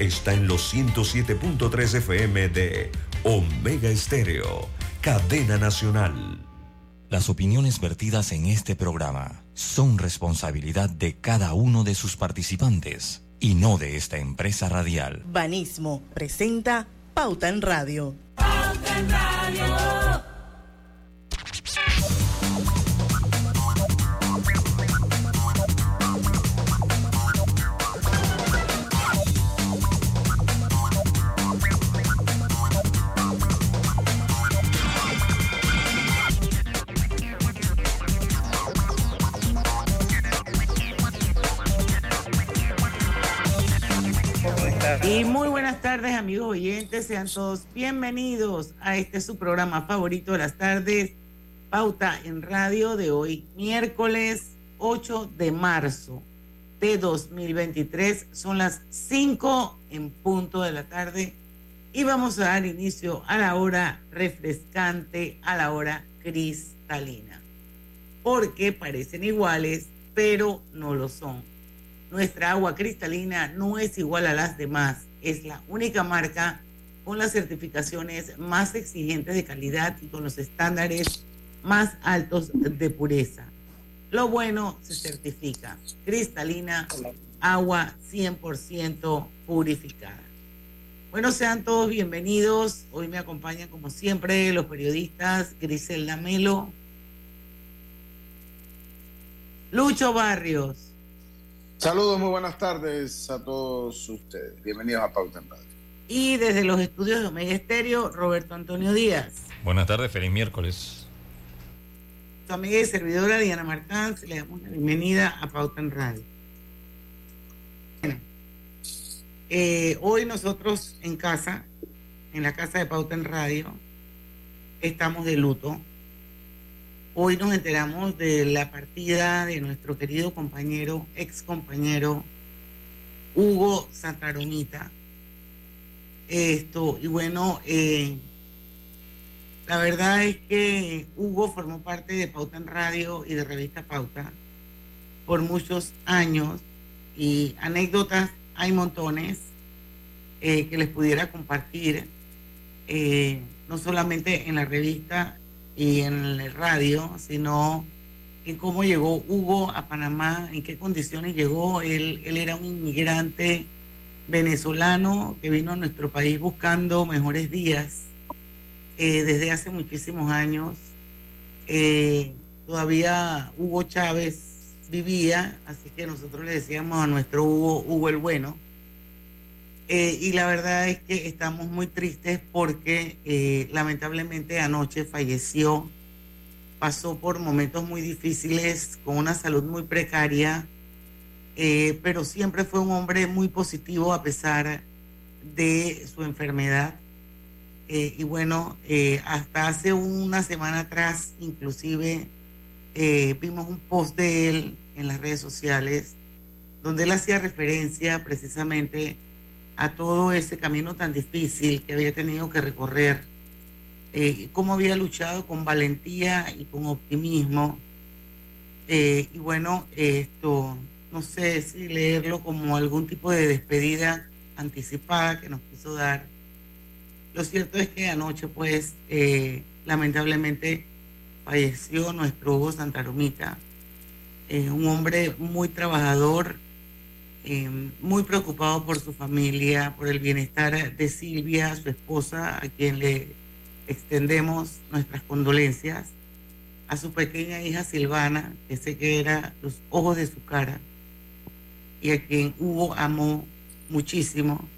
está en los 107.3 FM de Omega Estéreo, cadena nacional. Las opiniones vertidas en este programa son responsabilidad de cada uno de sus participantes y no de esta empresa radial. Banismo presenta Pauta en Radio. Pauta en Radio. Tardes, amigos oyentes. Sean todos bienvenidos a este su programa favorito de las tardes, Pauta en Radio de hoy, miércoles 8 de marzo de 2023. Son las 5 en punto de la tarde y vamos a dar inicio a la hora refrescante, a la hora cristalina. Porque parecen iguales, pero no lo son nuestra agua cristalina no es igual a las demás. Es la única marca con las certificaciones más exigentes de calidad y con los estándares más altos de pureza. Lo bueno se certifica. Cristalina, agua 100% purificada. Bueno, sean todos bienvenidos. Hoy me acompañan, como siempre, los periodistas Griselda Melo, Lucho Barrios, Saludos, muy buenas tardes a todos ustedes. Bienvenidos a Pauta en Radio. Y desde los estudios de Omega Estéreo, Roberto Antonio Díaz. Buenas tardes, feliz miércoles. Su amiga y servidora Diana Martán, le damos la bienvenida a Pauta en Radio. Bueno, eh, hoy nosotros en casa, en la casa de Pauta en Radio, estamos de luto Hoy nos enteramos de la partida de nuestro querido compañero, ex compañero Hugo Santaromita. Esto, y bueno, eh, la verdad es que Hugo formó parte de Pauta en Radio y de Revista Pauta por muchos años y anécdotas hay montones eh, que les pudiera compartir, eh, no solamente en la revista, y en el radio, sino en cómo llegó Hugo a Panamá, en qué condiciones llegó. Él, él era un inmigrante venezolano que vino a nuestro país buscando mejores días eh, desde hace muchísimos años. Eh, todavía Hugo Chávez vivía, así que nosotros le decíamos a nuestro Hugo, Hugo el Bueno eh, y la verdad es que estamos muy tristes porque eh, lamentablemente anoche falleció, pasó por momentos muy difíciles, con una salud muy precaria, eh, pero siempre fue un hombre muy positivo a pesar de su enfermedad. y bueno, hasta hace una semana atrás, inclusive, vimos un post de él en las redes sociales donde él hacía referencia precisamente a todo ese camino tan difícil que había tenido que recorrer, eh, cómo había luchado con valentía y con optimismo. Eh, y bueno, esto, no sé si leerlo como algún tipo de despedida anticipada que nos quiso dar. Lo cierto es que anoche, pues, eh, lamentablemente falleció nuestro Hugo Santaromita, un hombre muy trabajador, Em, muy preocupado por su familia, por el bienestar de Silvia, su esposa, a quien le extendemos nuestras condolencias, a su pequeña hija Silvana, que sé que era los ojos de su cara, y a quien Hugo amó muchísimo.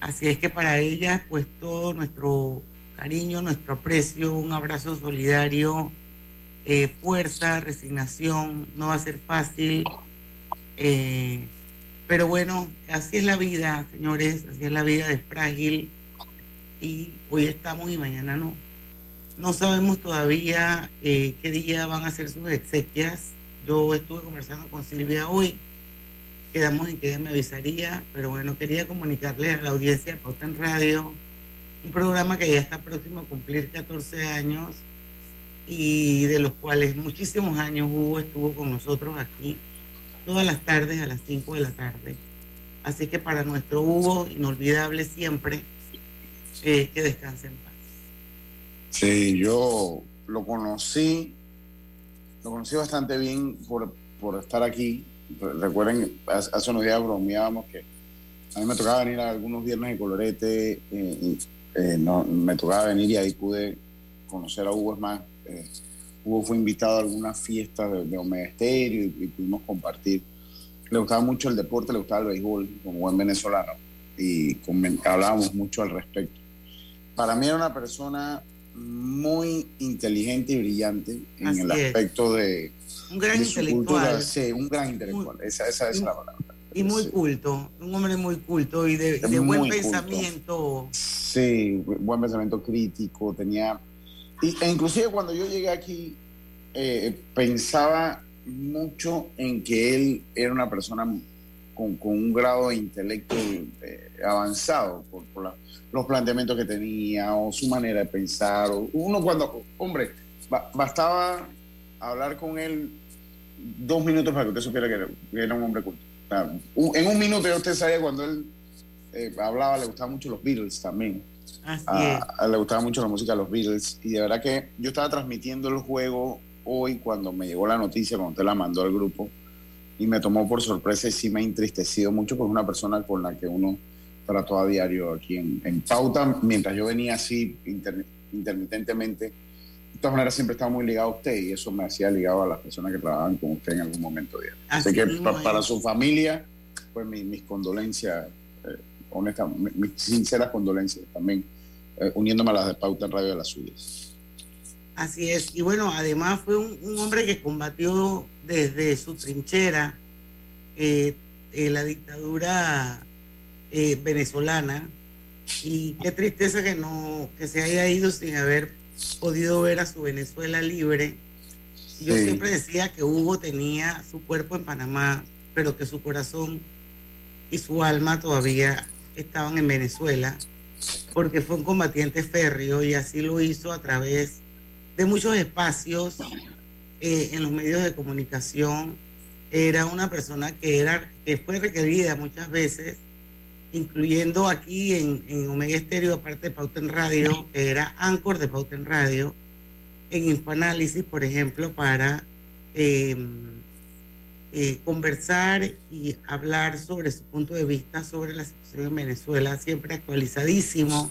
Así es que para ella, pues todo nuestro cariño, nuestro aprecio, un abrazo solidario, eh, fuerza, resignación, no va a ser fácil. Eh, pero bueno, así es la vida, señores, así es la vida, es frágil y hoy estamos y mañana no. No sabemos todavía eh, qué día van a ser sus exequias. Yo estuve conversando con Silvia hoy, quedamos en que ella me avisaría, pero bueno, quería comunicarles a la audiencia de Pauta en Radio, un programa que ya está próximo a cumplir 14 años y de los cuales muchísimos años Hugo estuvo con nosotros aquí todas las tardes a las 5 de la tarde. Así que para nuestro Hugo, inolvidable siempre, eh, que descanse en paz. Sí, yo lo conocí, lo conocí bastante bien por, por estar aquí. Recuerden, hace unos días bromeábamos que a mí me tocaba venir a algunos viernes de colorete, eh, eh, no, me tocaba venir y ahí pude conocer a Hugo. Es más, eh, Hugo fue invitado a algunas fiestas de, de Omega Estéreo y, pudimos compartir. Le gustaba mucho el deporte, le gustaba el béisbol como buen venezolano y hablábamos mucho al respecto. Para mí era una persona muy inteligente y brillante en el aspecto de, un gran intelectual. sí, un gran intelectual. esa, esa es la palabra. Y muy culto, un hombre muy culto y de, buen pensamiento. Sí, buen pensamiento crítico, tenía... Y, e inclusive cuando yo llegué aquí, eh, pensaba mucho en que él era una persona con, un grado de intelecto eh, avanzado por, los planteamientos que tenía o su manera de pensar. uno cuando, hombre, bastaba hablar con él dos minutos para que usted supiera que era un hombre culto en un minuto ya usted sabía cuando él eh, hablaba, le gustaban mucho los Beatles también. Así le gustaba mucho la música de los Beatles. Y de verdad que yo estaba transmitiendo el juego hoy cuando me llegó la noticia, cuando usted la mandó al grupo. Y me tomó por sorpresa y sí me ha entristecido mucho porque es una persona con la que uno trató a diario aquí en, Pauta, mientras yo venía así intermitentemente de todas maneras siempre estaba muy ligado a usted y eso me hacía ligado a las personas que trabajaban con usted en algún momento. Así, que para su familia, pues mis condolencias, eh, mis sinceras condolencias también, eh, uniéndome a las de Pauta en Radio de las suyas. Así es, y bueno, además fue un, hombre que combatió desde su trinchera eh, la dictadura venezolana y qué tristeza que no que se haya ido sin haber podido ver a su Venezuela libre. Yo siempre decía que Hugo tenía su cuerpo en Panamá, pero que su corazón y su alma todavía estaban en Venezuela, porque fue un combatiente férreo y así lo hizo a través de muchos espacios eh, en los medios de comunicación. Era una persona que, era, que fue requerida muchas veces incluyendo aquí en, en Omega Estéreo, aparte de Pauta en Radio, que era Anchor de Pauta en Radio, en Infoanálisis, por ejemplo, para em, eh, conversar y hablar sobre su punto de vista sobre la situación en Venezuela, siempre actualizadísimo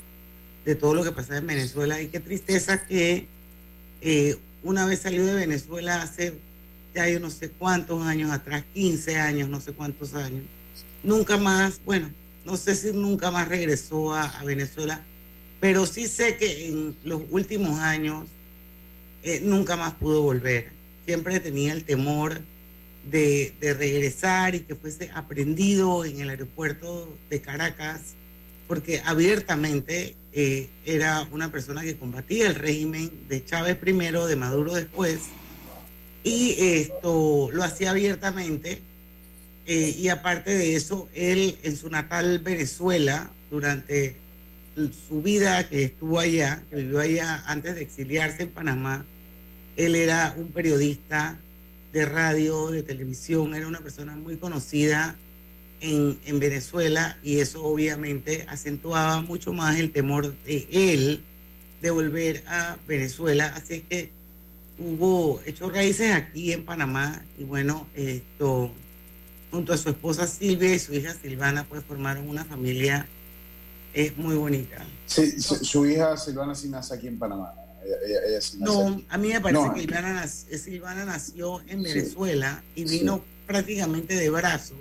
de todo lo que pasa en Venezuela. Y qué tristeza que eh, una vez salió de Venezuela hace ya yo no sé cuántos años atrás, 15 años, no sé cuántos años, nunca más, bueno, no sé si nunca más regresó a, Venezuela, pero sí sé que en los últimos años eh, nunca más pudo volver. Siempre tenía el temor de, regresar y que fuese aprendido en el aeropuerto de Caracas, porque abiertamente eh, era una persona que combatía el régimen de Chávez primero, de Maduro después, y esto lo hacía abiertamente eh, y aparte de eso, él en su natal Venezuela, durante su vida que estuvo allá, que vivió allá antes de exiliarse en Panamá, él era un periodista de radio, de televisión, era una persona muy conocida en, en, Venezuela y eso obviamente acentuaba mucho más el temor de él de volver a Venezuela. Así que hubo hecho raíces aquí en Panamá y bueno, esto junto a su esposa Silvia y su hija Silvana, pues formaron una familia eh, muy bonita. Sí, su, hija Silvana sí nace aquí en Panamá. No, a mí me parece que Silvana, nació en Venezuela y vino prácticamente de brazos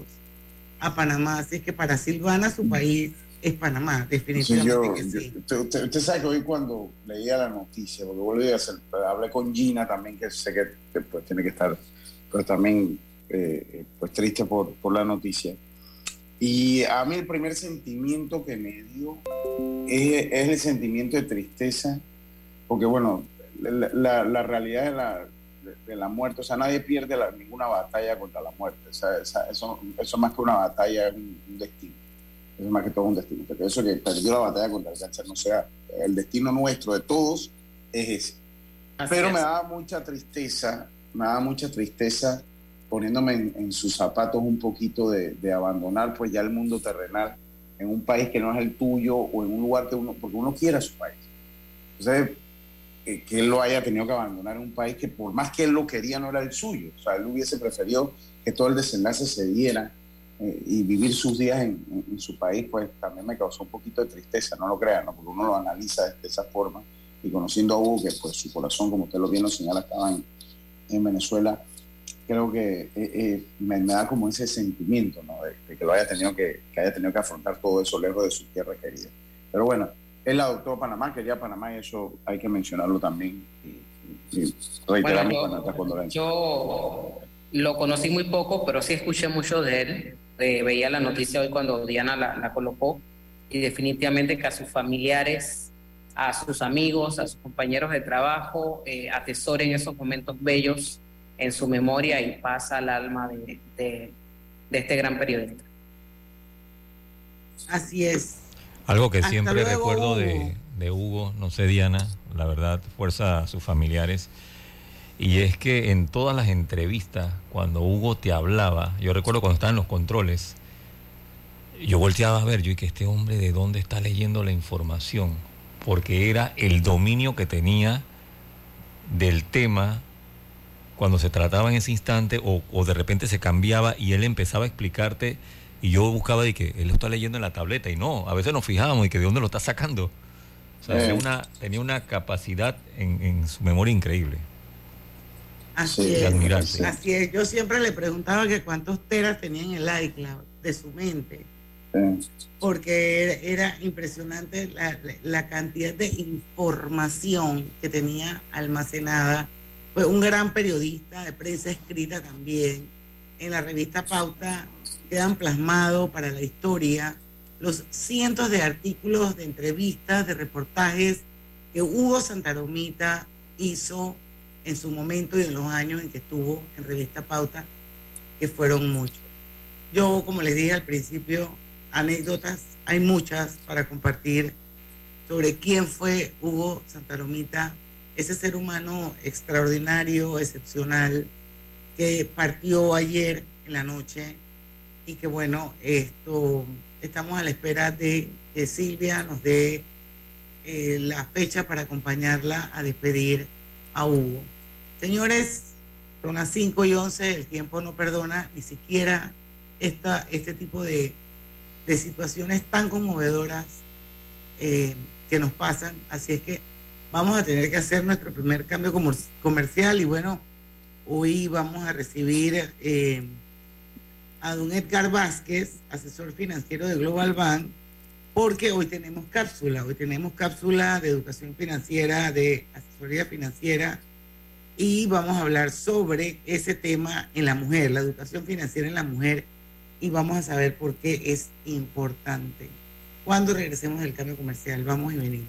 a Panamá. Así que para Silvana su país es Panamá, definitivamente. Usted, sabe que hoy cuando leía la noticia, porque volví a hacer, hablé con Gina también, que sé que pues, tiene que estar, pero también eh, pues triste por, por, la noticia. Y a mí el primer sentimiento que me dio es, el sentimiento de tristeza, porque bueno, la, la, realidad de la, de, la muerte, o sea, nadie pierde ninguna batalla contra la muerte, o sea, eso, eso más que una batalla es un, destino, eso es más que todo un destino, porque eso que perdió la batalla contra el cáncer no sea, el destino nuestro de todos es ese. Pero me daba mucha tristeza, me daba mucha tristeza poniéndome en, sus zapatos un poquito de, abandonar pues ya el mundo terrenal en un país que no es el tuyo o en un lugar que uno, porque uno quiere a su país. Entonces, que, que, él lo haya tenido que abandonar en un país que por más que él lo quería no era el suyo. O sea, él hubiese preferido que todo el desenlace se diera eh, y vivir sus días en, su país, pues también me causó un poquito de tristeza, no lo crean, ¿no? porque uno lo analiza de, esa forma y conociendo a Hugo, que pues su corazón, como usted lo bien lo señala, estaba en, en Venezuela, creo que eh, eh, me, da como ese sentimiento, ¿no? De, que lo haya tenido que, que, haya tenido que afrontar todo eso lejos de su tierra querida. Pero bueno, él adoptó Panamá, quería Panamá y eso hay que mencionarlo también y, y reiteramos yo, lo conocí muy poco, pero sí escuché mucho de él. veía la noticia hoy cuando Diana la, colocó y definitivamente que a sus familiares, a sus amigos, a sus compañeros de trabajo, eh, atesoren esos momentos bellos en su memoria y pasa al alma de, de, este gran periodista. Así es. Algo que siempre recuerdo de, de, Hugo, no sé Diana, la verdad, fuerza a sus familiares. Y es que en todas las entrevistas, cuando Hugo te hablaba, yo recuerdo cuando estaba en los controles, yo volteaba a ver, yo y que este hombre de dónde está leyendo la información, porque era el dominio que tenía del tema cuando se trataba en ese instante o, de repente se cambiaba y él empezaba a explicarte y yo buscaba de que él lo está leyendo en la tableta y no, a veces nos fijábamos y que de dónde lo está sacando. O sea, tenía, una, tenía una capacidad en, su memoria increíble. Así es. Así es. Yo siempre le preguntaba que cuántos teras tenía en el iCloud de su mente. Porque era, impresionante la cantidad de información que tenía almacenada fue un gran periodista de prensa escrita también. En la revista Pauta quedan plasmados para la historia los cientos de artículos, de entrevistas, de reportajes que Hugo Santaromita hizo en su momento y en los años en que estuvo en revista Pauta, que fueron muchos. Yo, como les dije al principio, anécdotas, hay muchas para compartir sobre quién fue Hugo Santaromita ese ser humano extraordinario, excepcional, que partió ayer en la noche y que bueno, esto estamos a la espera de que Silvia nos dé eh, la fecha para acompañarla a despedir a Hugo. Señores, son las 5 y 11, el tiempo no perdona ni siquiera esta, este tipo de, situaciones tan conmovedoras eh, que nos pasan. Así es que vamos a tener que hacer nuestro primer cambio comercial y bueno, hoy vamos a recibir eh, a don Edgar Vázquez, asesor financiero de Global Bank, porque hoy tenemos cápsula, hoy tenemos cápsula de educación financiera, de asesoría financiera y vamos a hablar sobre ese tema en la mujer, la educación financiera en la mujer y vamos a saber por qué es importante. Cuando regresemos del cambio comercial, vamos y venimos.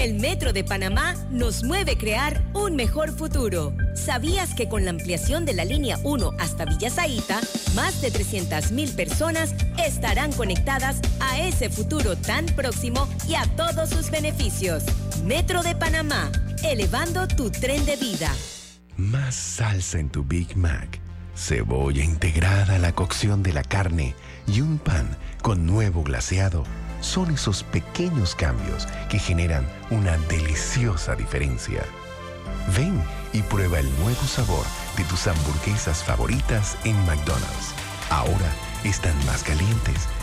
El Metro de Panamá nos mueve crear un mejor futuro. ¿Sabías que con la ampliación de la línea 1 hasta Villa más de 300.000 personas estarán conectadas a ese futuro tan próximo y a todos sus beneficios? Metro de Panamá, elevando tu tren de vida. Más salsa en tu Big Mac, cebolla integrada a la cocción de la carne y un pan con nuevo glaseado son esos pequeños cambios que generan una deliciosa diferencia. Ven y prueba el nuevo sabor de tus hamburguesas favoritas en McDonald's. Ahora están más calientes,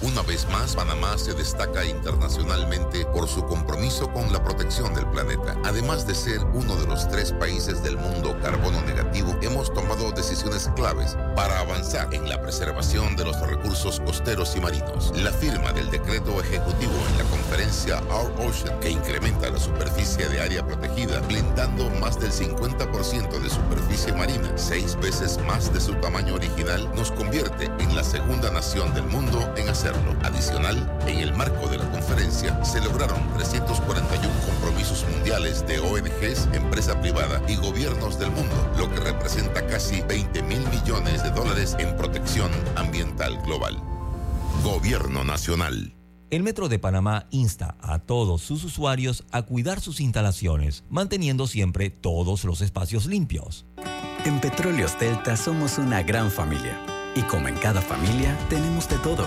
Una vez más, Panamá se destaca internacionalmente por su compromiso con la protección del planeta. Además de ser uno de los tres países del mundo carbono negativo, hemos tomado decisiones claves para avanzar en la preservación de los recursos costeros y marinos. La firma del decreto ejecutivo en la conferencia Our Ocean, que incrementa la superficie de área protegida, blindando más del 50% de superficie marina, seis veces más de su tamaño original, nos convierte en la segunda nación del mundo en hacer Adicional, en el marco de la conferencia se lograron 341 compromisos mundiales de ONGs, empresa privada y gobiernos del mundo, lo que representa casi 20 mil millones de dólares en protección ambiental global. Gobierno Nacional. El Metro de Panamá insta a todos sus usuarios a cuidar sus instalaciones, manteniendo siempre todos los espacios limpios. En Petróleos Delta somos una gran familia y como en cada familia tenemos de todo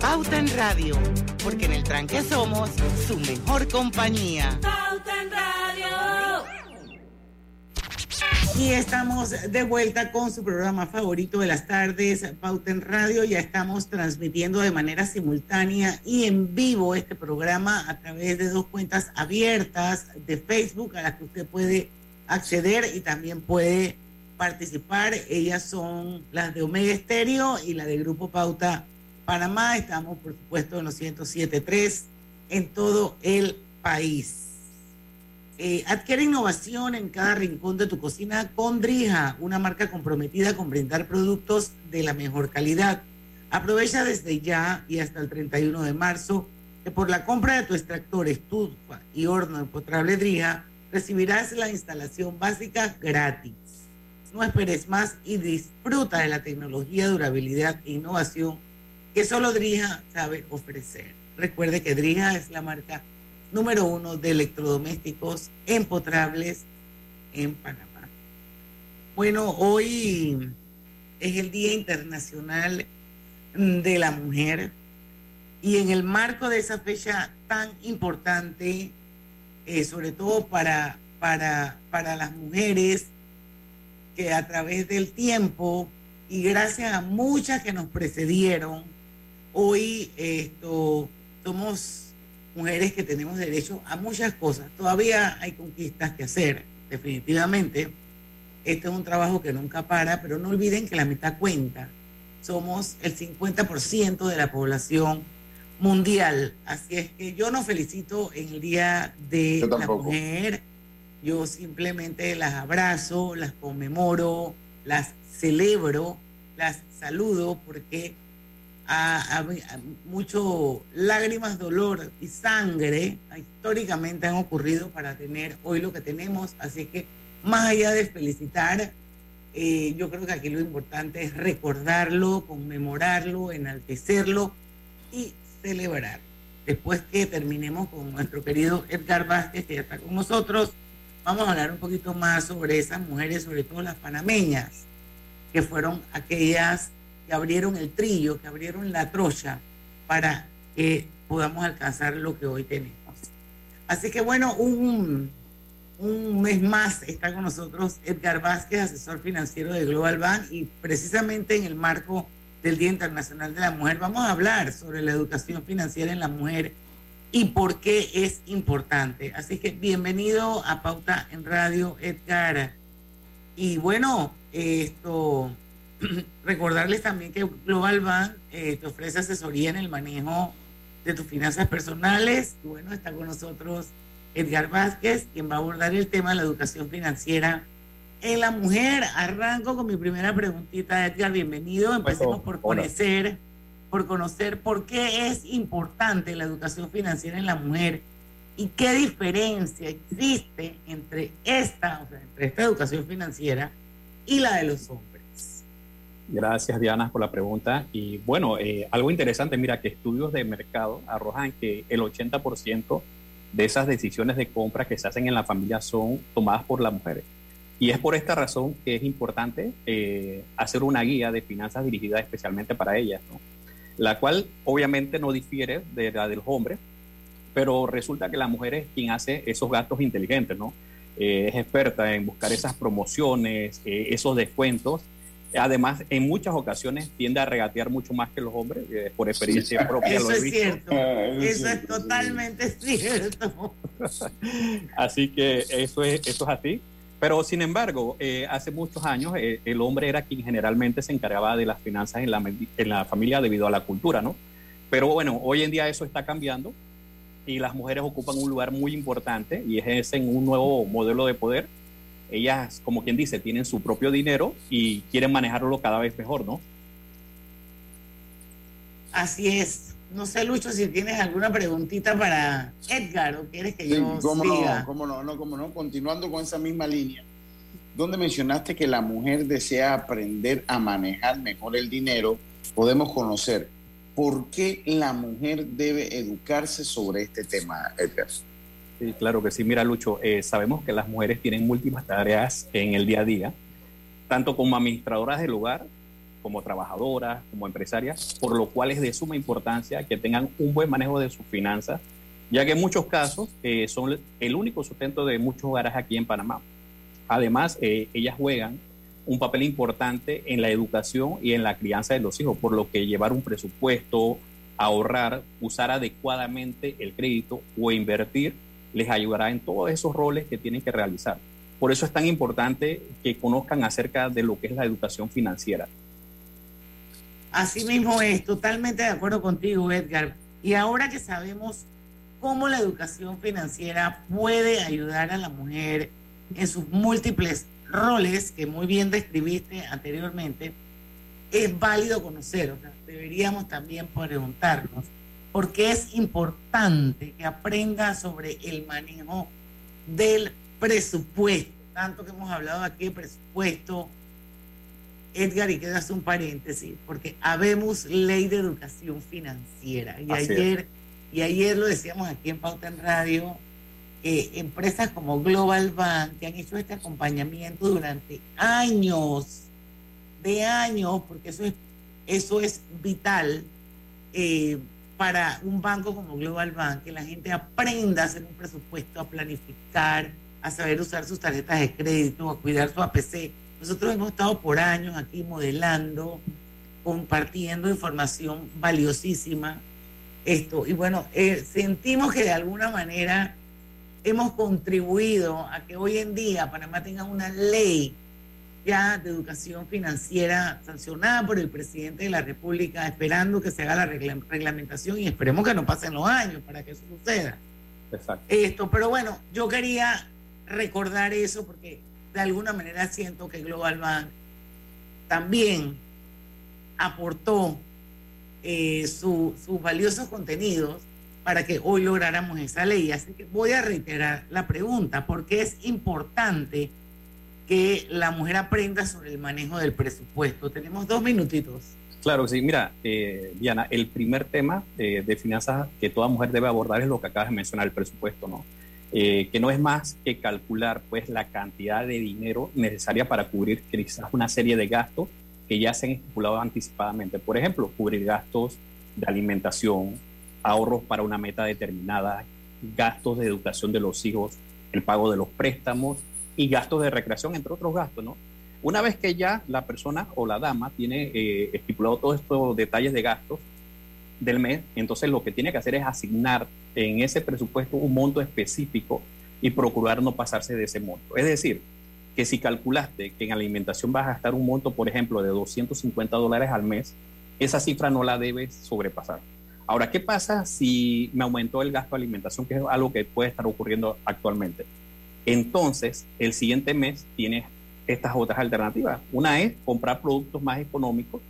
Pauta en Radio, porque en el tranque somos su mejor compañía. Pauta en Radio. Y estamos de vuelta con su programa favorito de las tardes, Pauta en Radio. Ya estamos transmitiendo de manera simultánea y en vivo este programa a través de dos cuentas abiertas de Facebook a las que usted puede acceder y también puede participar. Ellas son las de Omega Estéreo y la de Grupo Pauta Panamá, estamos por supuesto en los 107.3 en todo el país. Eh, adquiere innovación en cada rincón de tu cocina con Drija, una marca comprometida con brindar productos de la mejor calidad. Aprovecha desde ya y hasta el 31 de marzo que por la compra de tu extractor, estufa y horno empotrable Drija recibirás la instalación básica gratis. No esperes más y disfruta de la tecnología, durabilidad e innovación que solo Drija sabe ofrecer. Recuerde que Drija es la marca número uno de electrodomésticos empotrables en Panamá. Bueno, hoy es el Día Internacional de la Mujer y en el marco de esa fecha tan importante, eh, sobre todo para, para, para las mujeres que a través del tiempo y gracias a muchas que nos precedieron, Hoy esto, somos mujeres que tenemos derecho a muchas cosas. Todavía hay conquistas que hacer, definitivamente. Este es un trabajo que nunca para, pero no olviden que la mitad cuenta. Somos el 50% de la población mundial. Así es que yo no felicito en el Día de la Mujer. Yo simplemente las abrazo, las conmemoro, las celebro, las saludo porque a, mucho lágrimas, dolor y sangre históricamente han ocurrido para tener hoy lo que tenemos. Así que más allá de felicitar, eh, yo creo que aquí lo importante es recordarlo, conmemorarlo, enaltecerlo y celebrar. Después que terminemos con nuestro querido Edgar Vázquez, que ya está con nosotros, vamos a hablar un poquito más sobre esas mujeres, sobre todo las panameñas, que fueron aquellas que abrieron el trillo, que abrieron la trocha para que podamos alcanzar lo que hoy tenemos. Así que bueno, un, un mes más está con nosotros Edgar Vázquez, asesor financiero de Global Bank, y precisamente en el marco del Día Internacional de la Mujer vamos a hablar sobre la educación financiera en la mujer y por qué es importante. Así que bienvenido a Pauta en Radio, Edgar. Y bueno, esto recordarles también que Global Bank eh, te ofrece asesoría en el manejo de tus finanzas personales. Bueno, está con nosotros Edgar Vázquez, quien va a abordar el tema de la educación financiera en la mujer. Arranco con mi primera preguntita, Edgar, bienvenido. Empecemos por conocer, por conocer por qué es importante la educación financiera en la mujer y qué diferencia existe entre esta, o sea, entre esta educación financiera y la de los hombres. Gracias, Diana, por la pregunta. Y bueno, eh, algo interesante, mira que estudios de mercado arrojan que el 80% de esas decisiones de compra que se hacen en la familia son tomadas por las mujeres. Y es por esta razón que es importante eh, hacer una guía de finanzas dirigida especialmente para ellas, ¿no? la cual obviamente no difiere de la de los hombres, pero resulta que la mujer es quien hace esos gastos inteligentes, ¿no? Eh, es experta en buscar esas promociones, eh, esos descuentos Además, en muchas ocasiones tiende a regatear mucho más que los hombres, eh, por experiencia propia. Eso es cierto, ah, eso, es totalmente cierto. así que eso es, eso es así. Pero sin embargo, eh, hace muchos años eh, el hombre era quien generalmente se encargaba de las finanzas en la, en la familia debido a la cultura, ¿no? Pero bueno, hoy en día eso está cambiando y las mujeres ocupan un lugar muy importante y es en un nuevo modelo de poder ellas, como quien dice, tienen su propio dinero y quieren manejarlo cada vez mejor, ¿no? Así es. No sé, Lucho, si tienes alguna preguntita para Edgar o quieres que yo cómo No, cómo no, no, cómo no. Continuando con esa misma línea, donde mencionaste que la mujer desea aprender a manejar mejor el dinero, podemos conocer por qué la mujer debe educarse sobre este tema, Edgar. Sí, claro que sí. Mira, Lucho, eh, sabemos que las mujeres tienen múltiples tareas en el día a día, tanto como administradoras del hogar, como trabajadoras, como empresarias, por lo cual es de suma importancia que tengan un buen manejo de sus finanzas, ya que en muchos casos eh, son el único sustento de muchos hogares aquí en Panamá. Además, eh, ellas juegan un papel importante en la educación y en la crianza de los hijos, por lo que llevar un presupuesto, ahorrar, usar adecuadamente el crédito o invertir les ayudará en todos esos roles que tienen que realizar. Por eso es tan importante que conozcan acerca de lo que es la educación financiera. Así mismo es, totalmente de acuerdo contigo, Edgar. Y ahora que sabemos cómo la educación financiera puede ayudar a la mujer en sus múltiples roles que muy bien describiste anteriormente, es válido conocer. Deberíamos también preguntarnos porque es importante que aprenda sobre el manejo del presupuesto. Tanto que hemos hablado aquí de presupuesto. Edgar, y quedas un paréntesis, porque habemos ley de educación financiera. Y ayer, y ayer lo decíamos aquí en Pauta en Radio, empresas como Global Bank, que han hecho este acompañamiento durante años, de años, porque eso es, eso es vital. Eh, para un banco como Global Bank, que la gente aprenda a hacer un presupuesto, a planificar, a saber usar sus tarjetas de crédito, a cuidar su APC. Nosotros hemos estado por años aquí modelando, compartiendo información valiosísima. Esto, y bueno, eh, sentimos que de alguna manera hemos contribuido a que hoy en día Panamá tenga una ley ya de educación financiera sancionada por el presidente de la República, esperando que se haga la reglamentación y esperemos que no pasen los años para que eso suceda. Exacto. Esto, pero bueno, yo quería recordar eso porque de alguna manera siento que Global Bank también aportó eh, sus valiosos contenidos para que hoy lográramos esa ley. Así que voy a reiterar la pregunta, porque es importante que la mujer aprenda sobre el manejo del presupuesto. Tenemos dos minutitos. Claro, sí. Mira, eh, Diana, el primer tema eh, de finanzas que toda mujer debe abordar es lo que acabas de mencionar, el presupuesto, ¿no? Eh, que no es más que calcular pues la cantidad de dinero necesaria para cubrir quizás una serie de gastos que ya se han estipulado anticipadamente. Por ejemplo, cubrir gastos de alimentación, ahorros para una meta determinada, gastos de educación de los hijos, el pago de los préstamos y gastos de recreación, entre otros gastos, ¿no? Una vez que ya la persona o la dama tiene eh, estipulado todos estos detalles de gastos del mes, entonces lo que tiene que hacer es asignar en ese presupuesto un monto específico y procurar no pasarse de ese monto. Es decir, que si calculaste que en alimentación vas a gastar un monto, por ejemplo, de 250 dólares al mes, esa cifra no la debes sobrepasar. Ahora, ¿qué pasa si me aumentó el gasto de alimentación, que es algo que puede estar ocurriendo actualmente? Entonces, el siguiente mes tienes estas otras alternativas. Una es comprar productos más económicos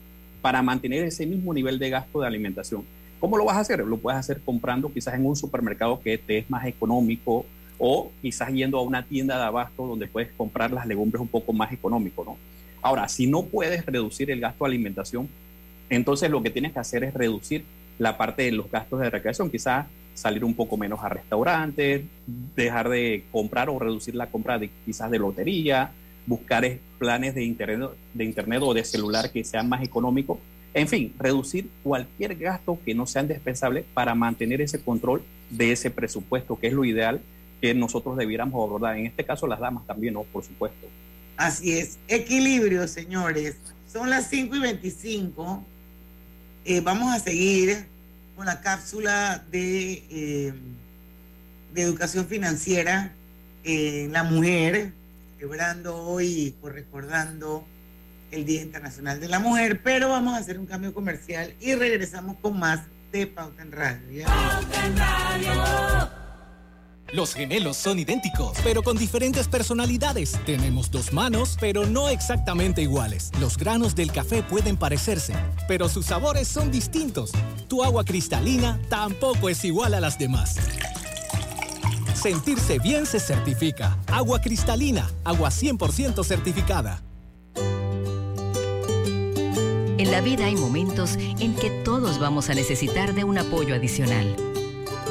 para mantener ese mismo nivel de gasto de alimentación. ¿Cómo lo vas a hacer? Lo puedes hacer comprando quizás en un supermercado que te es más económico o quizás yendo a una tienda de abasto donde puedes comprar las legumbres un poco más económico, ¿no? Ahora, si no puedes reducir el gasto de alimentación, entonces lo que tienes que hacer es reducir la parte de los gastos de recreación, quizás salir un poco menos a restaurantes, dejar de comprar o reducir la compra de quizás de lotería, buscar planes de internet, de internet o de celular que sean más económicos. En fin, reducir cualquier gasto que no sea indispensable para mantener ese control de ese presupuesto, que es lo ideal que nosotros debiéramos abordar. En este caso, las damas también. Por supuesto. Así es. Equilibrio, señores. Son las 5 y 25. Eh, vamos a seguir con la cápsula de, eh, de educación financiera en la mujer, celebrando hoy o recordando el Día Internacional de la Mujer, pero vamos a hacer un cambio comercial y regresamos con más de Pauta en Radio. Pauta en Radio. Los gemelos son idénticos, pero con diferentes personalidades. Tenemos dos manos, pero no exactamente iguales. Los granos del café pueden parecerse, pero sus sabores son distintos. Tu agua cristalina tampoco es igual a las demás. Sentirse bien se certifica. Agua cristalina, agua 100% certificada. En la vida hay momentos en que todos vamos a necesitar de un apoyo adicional.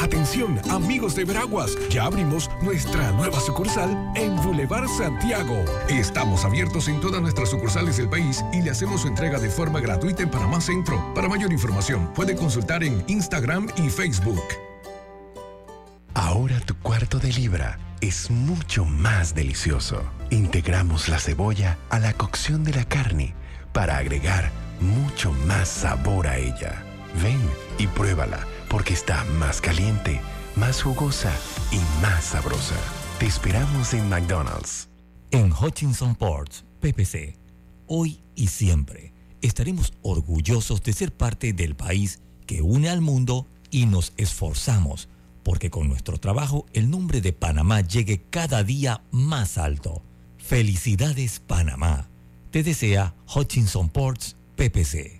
Atención, amigos de Veraguas, ya abrimos nuestra nueva sucursal en Boulevard Santiago. Estamos abiertos en todas nuestras sucursales del país y le hacemos su entrega de forma gratuita en Panamá Centro. Para mayor información, puede consultar en Instagram y Facebook. Ahora tu cuarto de libra es mucho más delicioso. Integramos la cebolla a la cocción de la carne para agregar mucho más sabor a ella. Ven y pruébala porque está más caliente, más jugosa y más sabrosa. Te esperamos en McDonald's. En Hutchinson Ports, PPC, hoy y siempre estaremos orgullosos de ser parte del país que une al mundo y nos esforzamos porque con nuestro trabajo el nombre de Panamá llegue cada día más alto. Felicidades Panamá. Te desea Hutchinson Ports PPC.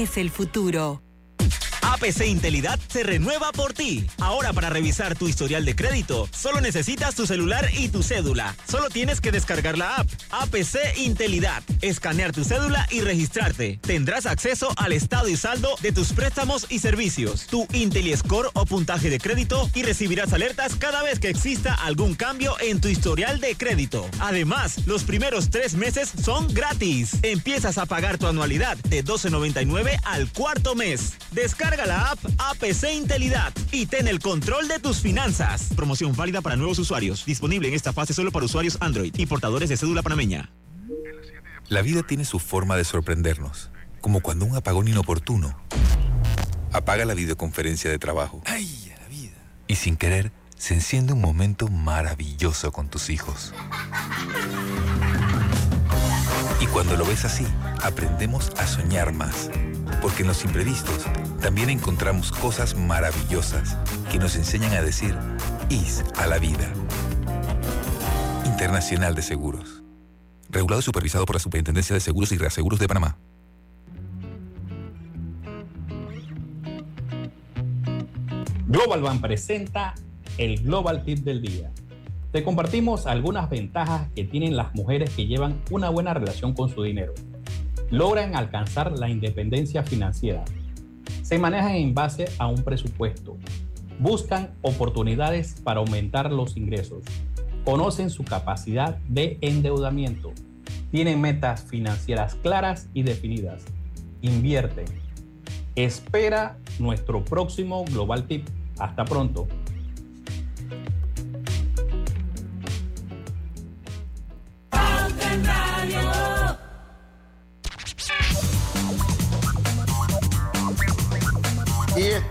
es el futuro. APC Intelidad se renueva por ti. Ahora para revisar tu historial de crédito, solo necesitas tu celular y tu cédula. Solo tienes que descargar la app APC Intelidad, escanear tu cédula y registrarte. Tendrás acceso al estado y saldo de tus préstamos y servicios, tu IntelliScore o puntaje de crédito y recibirás alertas cada vez que exista algún cambio en tu historial de crédito. Además, los primeros tres meses son gratis. Empiezas a pagar tu anualidad de 12.99 al cuarto mes. Descarga la app APC Intelidad y ten el control de tus finanzas. Promoción válida para nuevos usuarios. Disponible en esta fase solo para usuarios Android y portadores de cédula panameña. La vida tiene su forma de sorprendernos, como cuando un apagón inoportuno apaga la videoconferencia de trabajo. ¡Ay, la vida! Y sin querer, se enciende un momento maravilloso con tus hijos. Y cuando lo ves así, aprendemos a soñar más. Porque en los imprevistos también encontramos cosas maravillosas que nos enseñan a decir IS a la vida. Internacional de Seguros. Regulado y supervisado por la Superintendencia de Seguros y Reaseguros de Panamá. Global Bank presenta el Global Tip del Día. Te compartimos algunas ventajas que tienen las mujeres que llevan una buena relación con su dinero. Logran alcanzar la independencia financiera. Se manejan en base a un presupuesto. Buscan oportunidades para aumentar los ingresos. Conocen su capacidad de endeudamiento. Tienen metas financieras claras y definidas. Invierten. Espera nuestro próximo Global Tip. Hasta pronto.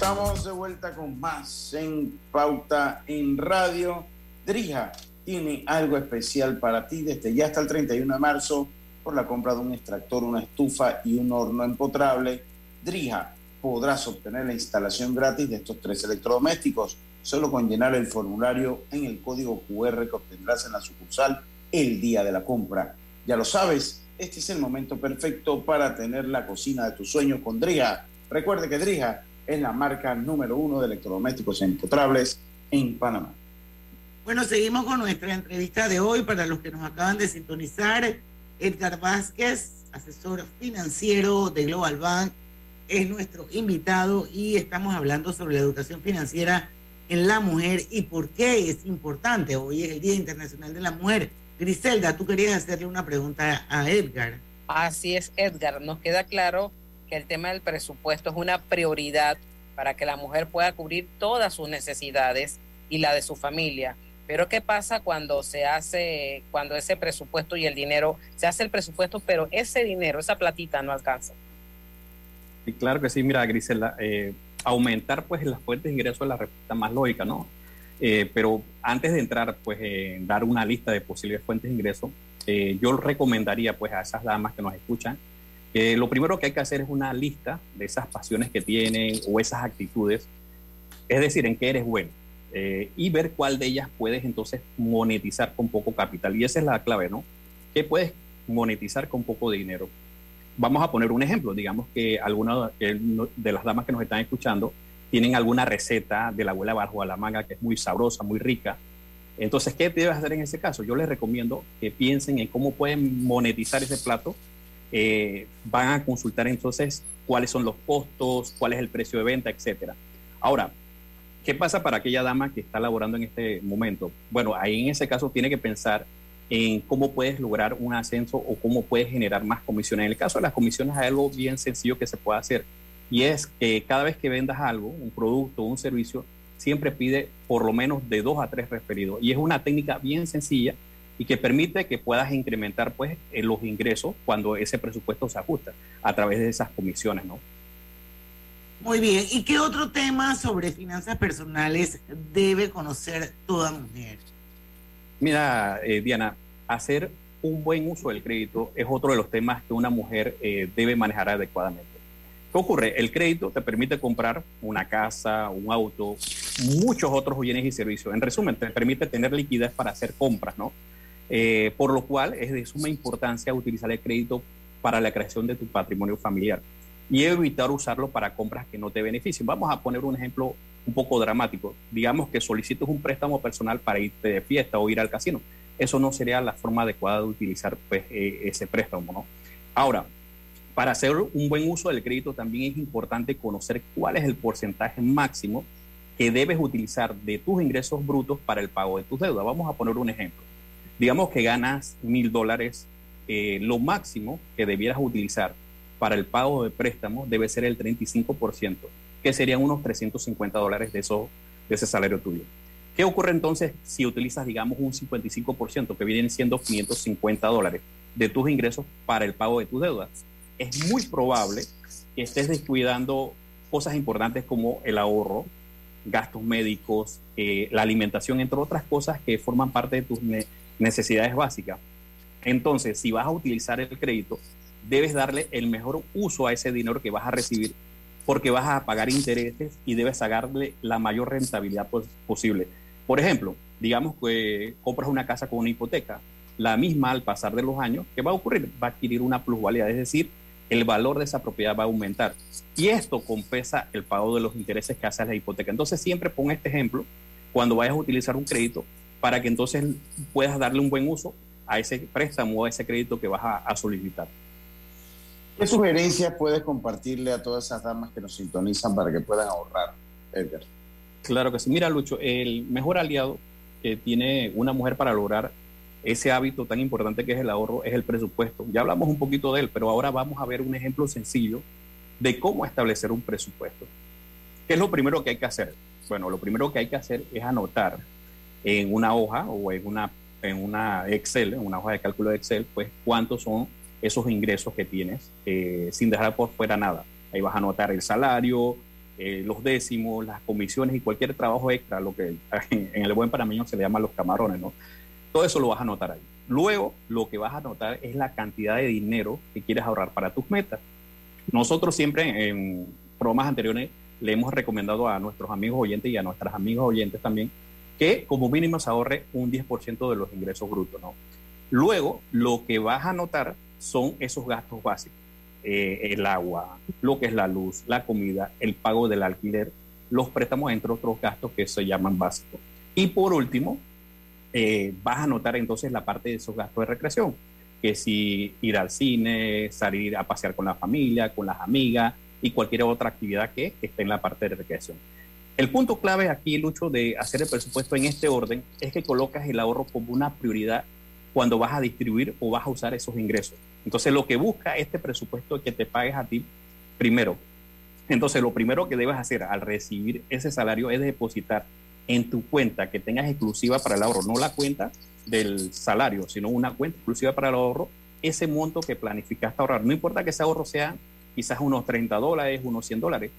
Estamos de vuelta con más en Pauta en Radio. Drija tiene algo especial para ti desde ya hasta el 31 de marzo por la compra de un extractor, una estufa y un horno empotrable. Drija podrás obtener la instalación gratis de estos tres electrodomésticos solo con llenar el formulario en el código QR que obtendrás en la sucursal el día de la compra. Ya lo sabes, este es el momento perfecto para tener la cocina de tus sueños con Drija. Recuerde que Drija es la marca número uno de electrodomésticos empotrables en Panamá. Bueno, seguimos con nuestra entrevista de hoy para los que nos acaban de sintonizar. Edgar Vázquez, asesor financiero de Global Bank, es nuestro invitado y estamos hablando sobre la educación financiera en la mujer y por qué es importante. Hoy es el Día Internacional de la Mujer. Griselda, tú querías hacerle una pregunta a Edgar. Así es, Edgar. Nos queda claro que el tema del presupuesto es una prioridad para que la mujer pueda cubrir todas sus necesidades y la de su familia. Pero ¿qué pasa cuando se hace, cuando ese presupuesto y el dinero, se hace el presupuesto, pero ese dinero, esa platita no alcanza? Y claro que sí, mira, Grisela, eh, aumentar pues las fuentes de ingresos es la respuesta más lógica, ¿no? Eh, pero antes de entrar pues dar una lista de posibles fuentes de ingreso, eh, yo recomendaría pues a esas damas que nos escuchan que lo primero que hay que hacer es una lista de esas pasiones que tienen o esas actitudes, es decir, en qué eres bueno. Eh, y ver cuál de ellas puedes entonces monetizar con poco capital. Y esa es la clave, ¿no? ¿Qué puedes monetizar con poco dinero? Vamos a poner un ejemplo. Digamos que alguna de las damas que nos están escuchando tienen alguna receta de la abuela bajo a la manga que es muy sabrosa, muy rica. Entonces, ¿qué debes hacer en ese caso? Yo les recomiendo que piensen en cómo pueden monetizar ese plato. Eh, van a consultar entonces cuáles son los costos, cuál es el precio de venta, etcétera. Ahora, ¿Qué pasa para aquella dama que está laborando en este momento? Bueno, ahí en ese caso tiene que pensar en cómo puedes lograr un ascenso o cómo puedes generar más comisiones. En el caso de las comisiones hay algo bien sencillo que se puede hacer y es que cada vez que vendas algo, un producto, un servicio, siempre pide por lo menos de dos a tres referidos y es una técnica bien sencilla y que permite que puedas incrementar pues los ingresos cuando ese presupuesto se ajusta a través de esas comisiones, ¿no? Muy bien. ¿Y qué otro tema sobre finanzas personales debe conocer toda mujer? Mira, eh, Diana, hacer un buen uso del crédito es otro de los temas que una mujer eh, debe manejar adecuadamente. ¿Qué ocurre? El crédito te permite comprar una casa, un auto, muchos otros bienes y servicios. En resumen, te permite tener liquidez para hacer compras, ¿no? Eh, por lo cual es de suma importancia utilizar el crédito para la creación de tu patrimonio familiar y evitar usarlo para compras que no te beneficien. Vamos a poner un ejemplo un poco dramático. Digamos que solicites un préstamo personal para irte de fiesta o ir al casino. Eso no sería la forma adecuada de utilizar pues, eh, ese préstamo. ¿no? Ahora, para hacer un buen uso del crédito también es importante conocer cuál es el porcentaje máximo que debes utilizar de tus ingresos brutos para el pago de tus deudas. Vamos a poner un ejemplo. Digamos que ganas mil dólares, eh, lo máximo que debieras utilizar para el pago de préstamo debe ser el 35%, que serían unos 350 dólares de, de ese salario tuyo. ¿Qué ocurre entonces si utilizas, digamos, un 55%, que vienen siendo 550 dólares de tus ingresos para el pago de tus deudas? Es muy probable que estés descuidando cosas importantes como el ahorro, gastos médicos, eh, la alimentación, entre otras cosas que forman parte de tus necesidades básicas. Entonces, si vas a utilizar el crédito, debes darle el mejor uso a ese dinero que vas a recibir porque vas a pagar intereses y debes sacarle la mayor rentabilidad posible. Por ejemplo, digamos que compras una casa con una hipoteca, la misma al pasar de los años, ¿qué va a ocurrir? Va a adquirir una plusvalía, es decir, el valor de esa propiedad va a aumentar. Y esto compensa el pago de los intereses que hace la hipoteca. Entonces siempre pon este ejemplo cuando vayas a utilizar un crédito para que entonces puedas darle un buen uso a ese préstamo o a ese crédito que vas a, solicitar. ¿Qué sugerencias puedes compartirle a todas esas damas que nos sintonizan para que puedan ahorrar, Edgar? Claro que sí. Mira, Lucho, el mejor aliado que tiene una mujer para lograr ese hábito tan importante que es el ahorro es el presupuesto. Ya hablamos un poquito de él, pero ahora vamos a ver un ejemplo sencillo de cómo establecer un presupuesto. ¿Qué es lo primero que hay que hacer? Bueno, lo primero que hay que hacer es anotar en una hoja o en una, en una Excel, en una hoja de cálculo de Excel, pues cuántos son esos ingresos que tienes eh, sin dejar por fuera nada. Ahí vas a anotar el salario, eh, los décimos, las comisiones y cualquier trabajo extra, lo que en el buen panameño se le llama los camarones, ¿no? Todo eso lo vas a anotar ahí. Luego, lo que vas a anotar es la cantidad de dinero que quieres ahorrar para tus metas. Nosotros siempre en programas anteriores le hemos recomendado a nuestros amigos oyentes y a nuestras amigas oyentes también que como mínimo se ahorre un 10% de los ingresos brutos. Luego, lo que vas a anotar son esos gastos básicos. Eh, el agua, lo que es la luz, la comida, el pago del alquiler, los préstamos, entre otros gastos que se llaman básicos. Y por último, eh, vas a notar entonces la parte de esos gastos de recreación, que si ir al cine, salir a pasear con la familia, con las amigas y cualquier otra actividad que esté en la parte de recreación. El punto clave aquí, Lucho, de hacer el presupuesto en este orden es que colocas el ahorro como una prioridad cuando vas a distribuir o vas a usar esos ingresos. Entonces, lo que busca este presupuesto es que te pagues a ti primero. Entonces, lo primero que debes hacer al recibir ese salario es depositar en tu cuenta que tengas exclusiva para el ahorro, no la cuenta del salario, sino una cuenta exclusiva para el ahorro, ese monto que planificaste ahorrar. No importa que ese ahorro sea quizás unos 30 dólares, unos 100 dólares.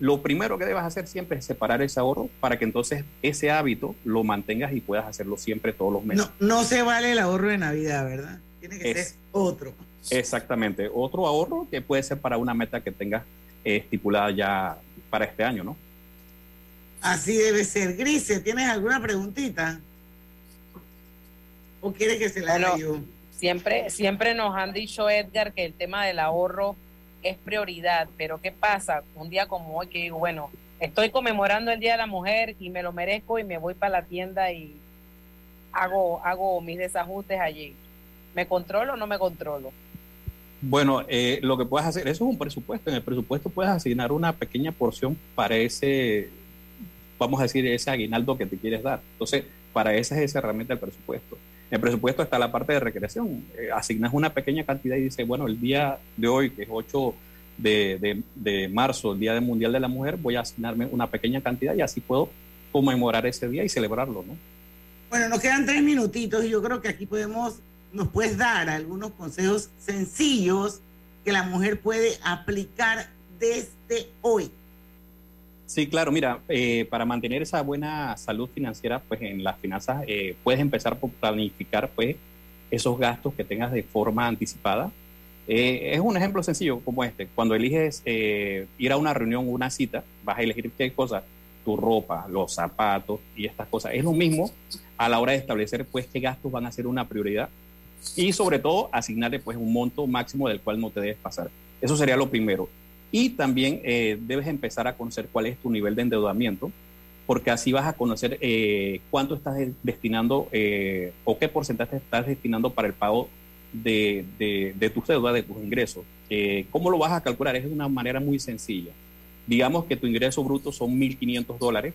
Lo primero que debes hacer siempre es separar ese ahorro para que entonces ese hábito lo mantengas y puedas hacerlo siempre todos los meses. No, no se vale el ahorro de Navidad, ¿verdad? Tiene que ser otro. Exactamente, otro ahorro que puede ser para una meta que tengas eh, estipulada ya para este año, ¿no? Así debe ser. Grise, ¿tienes alguna preguntita? ¿O quieres que se la haga yo? Siempre, siempre nos han dicho, Edgar, que el tema del ahorro es prioridad, pero ¿qué pasa? Un día como hoy que digo, bueno, estoy conmemorando el Día de la Mujer y me lo merezco y me voy para la tienda y hago, hago mis desajustes allí. ¿Me controlo o no me controlo? Bueno, eh, lo que puedes hacer, eso es un presupuesto. En el presupuesto puedes asignar una pequeña porción para ese vamos a decir, ese aguinaldo que te quieres dar. Entonces, para esa es esa herramienta del presupuesto. El presupuesto está la parte de recreación. Eh, asignas una pequeña cantidad y dices, bueno, el día de hoy, que es 8 de, de, marzo, el Día del Mundial de la Mujer, voy a asignarme una pequeña cantidad y así puedo conmemorar ese día y celebrarlo, ¿no? Bueno, nos quedan tres minutitos y yo creo que aquí podemos, nos puedes dar algunos consejos sencillos que la mujer puede aplicar desde hoy. Sí, claro, mira, eh, para mantener esa buena salud financiera, pues en las finanzas eh, puedes empezar por planificar pues esos gastos que tengas de forma anticipada. Eh, es un ejemplo sencillo como este. Cuando eliges ir a una reunión o una cita, vas a elegir qué cosa, tu ropa, los zapatos y estas cosas. Es lo mismo a la hora de establecer pues qué gastos van a ser una prioridad y sobre todo asignarle pues un monto máximo del cual no te debes pasar. Eso sería lo primero. Y también eh, debes empezar a conocer cuál es tu nivel de endeudamiento, porque así vas a conocer eh, cuánto estás destinando eh, o qué porcentaje estás destinando para el pago de, de, tus deudas, de tus ingresos. ¿Cómo lo vas a calcular? Es de una manera muy sencilla. Digamos que tu ingreso bruto son 1.500 dólares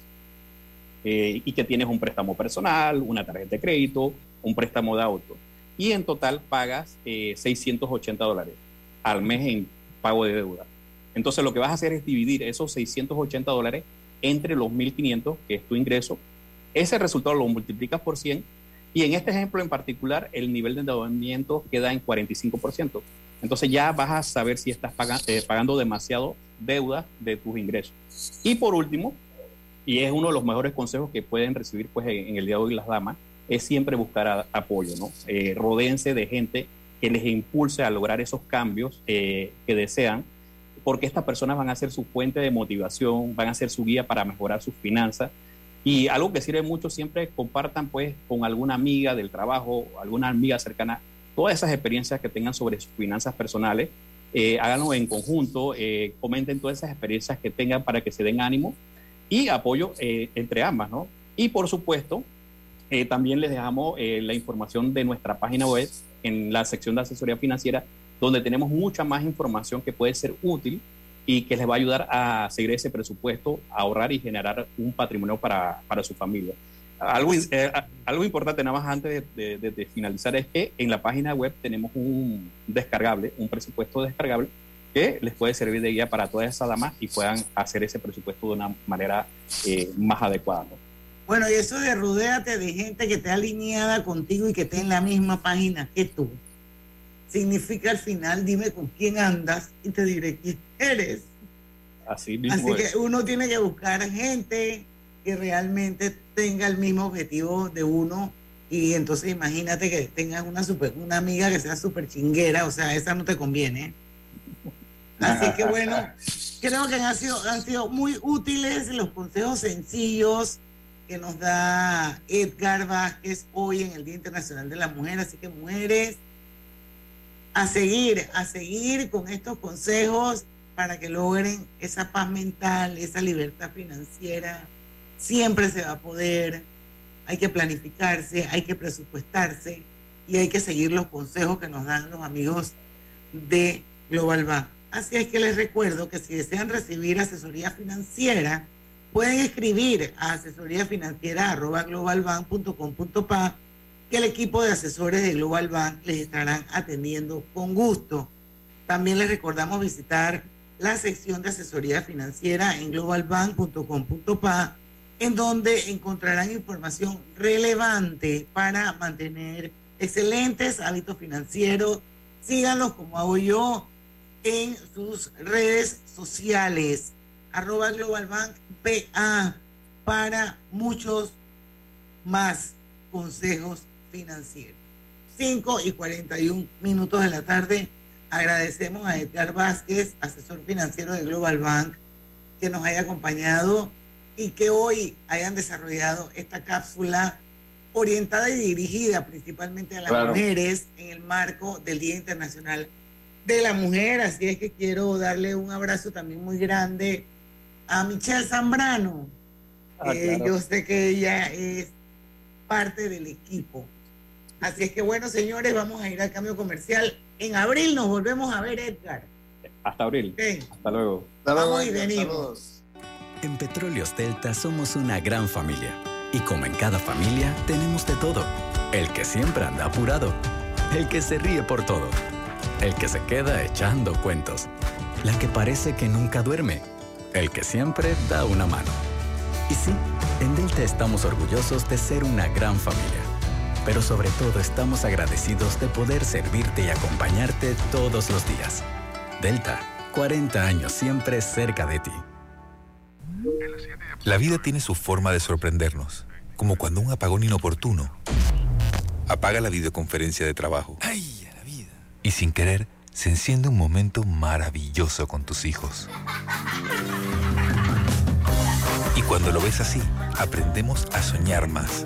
y que tienes un préstamo personal, una tarjeta de crédito, un préstamo de auto. Y en total pagas 680 dólares al mes en pago de deuda. Entonces lo que vas a hacer es dividir esos 680 dólares entre los 1.500, que es tu ingreso. Ese resultado lo multiplicas por 100 y en este ejemplo en particular el nivel de endeudamiento queda en 45%. Entonces ya vas a saber si estás eh, pagando demasiado deuda de tus ingresos. Y por último, y es uno de los mejores consejos que pueden recibir pues, en, el día de hoy las damas, es siempre buscar apoyo, ¿no? Eh, rodeense de gente que les impulse a lograr esos cambios eh, que desean, porque estas personas van a ser su fuente de motivación, van a ser su guía para mejorar sus finanzas. Y algo que sirve mucho siempre compartan pues con alguna amiga del trabajo, alguna amiga cercana, todas esas experiencias que tengan sobre sus finanzas personales, eh, háganlo en conjunto, eh, comenten todas esas experiencias que tengan para que se den ánimo y apoyo entre ambas, ¿no? Y por supuesto, también les dejamos la información de nuestra página web en la sección de asesoría financiera, donde tenemos mucha más información que puede ser útil y que les va a ayudar a seguir ese presupuesto, a ahorrar y generar un patrimonio para, para su familia. Algo, eh, importante nada más antes de, de, finalizar es que en la página web tenemos un descargable, un presupuesto descargable que les puede servir de guía para todas esas damas y puedan hacer ese presupuesto de una manera eh, más adecuada. Bueno, y eso de rodéate de gente que esté alineada contigo y que esté en la misma página que tú, significa al final, dime con quién andas y te diré quién eres. Así mismo. Así que uno tiene que buscar gente que realmente tenga el mismo objetivo de uno. Y entonces imagínate que tengas una super, una amiga que sea súper chinguera, o sea, esa no te conviene. Así que bueno, creo que han sido, han sido muy útiles los consejos sencillos que nos da Edgar Vázquez hoy en el Día Internacional de la Mujer. Así que mujeres, a seguir, a seguir con estos consejos para que logren esa paz mental, esa libertad financiera. Siempre se va a poder. Hay que planificarse, hay que presupuestarse y hay que seguir los consejos que nos dan los amigos de Global Bank. Así es que les recuerdo que si desean recibir asesoría financiera, pueden escribir a asesoría financiera globalbank.com.pa que el equipo de asesores de Global Bank les estarán atendiendo con gusto. También les recordamos visitar la sección de asesoría financiera en globalbank.com.pa en donde encontrarán información relevante para mantener excelentes hábitos financieros. Síganlos como hago yo en sus redes sociales arroba Global Bank PA para muchos más consejos financieros. 5 y 41 minutos de la tarde. Agradecemos a Edgar Vázquez, asesor financiero de Global Bank, que nos haya acompañado y que hoy hayan desarrollado esta cápsula orientada y dirigida principalmente a las mujeres en el marco del Día Internacional de la Mujer. Así es que quiero darle un abrazo también muy grande a Michelle Zambrano. Ah, eh, yo sé que ella es parte del equipo. Así es que bueno, señores, vamos a ir al cambio comercial. En abril nos volvemos a ver, Edgar. Hasta abril. Hasta luego. vamos y venimos. En Petróleos Delta somos una gran familia. Y como en cada familia, tenemos de todo. El que siempre anda apurado. El que se ríe por todo. El que se queda echando cuentos. La que parece que nunca duerme el que siempre da una mano. Y sí, en Delta estamos orgullosos de ser una gran familia, pero sobre todo estamos agradecidos de poder servirte y acompañarte todos los días. Delta, 40 años siempre cerca de ti. La vida tiene su forma de sorprendernos, como cuando un apagón inoportuno apaga la videoconferencia de trabajo. ¡Ay, la vida! Y sin querer, se enciende un momento maravilloso con tus hijos. Y cuando lo ves así, aprendemos a soñar más.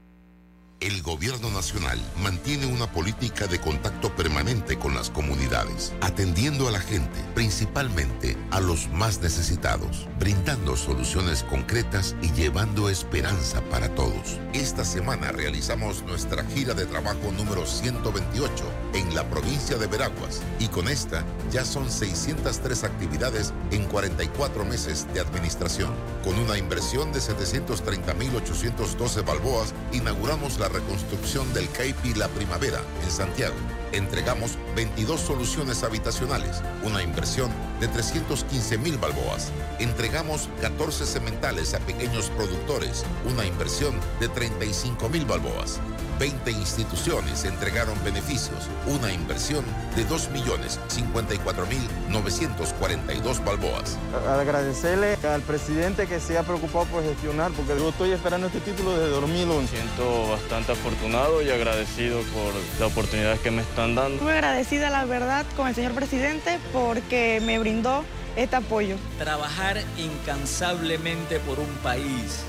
el Gobierno Nacional mantiene una política de contacto permanente con las comunidades, atendiendo a la gente, principalmente a los más necesitados, brindando soluciones concretas y llevando esperanza para todos. Esta semana realizamos nuestra gira de trabajo número 128 en la provincia de Veraguas y con esta ya son 603 actividades en 44 meses de administración. Con una inversión de 730.812 balboas, inauguramos la reconstrucción del CAIPI La Primavera en Santiago. Entregamos 22 soluciones habitacionales, una inversión de 315 mil balboas. Entregamos 14 cementales a pequeños productores, una inversión de 35 mil balboas 20 instituciones entregaron beneficios, una inversión de 2.054.942 balboas. Agradecerle al presidente que se ha preocupado por gestionar, porque yo estoy esperando este título desde 2011. Siento bastante afortunado y agradecido por la oportunidad que me están dando. Muy agradecida, la verdad, con el señor presidente porque me brindó este apoyo. Trabajar incansablemente por un país,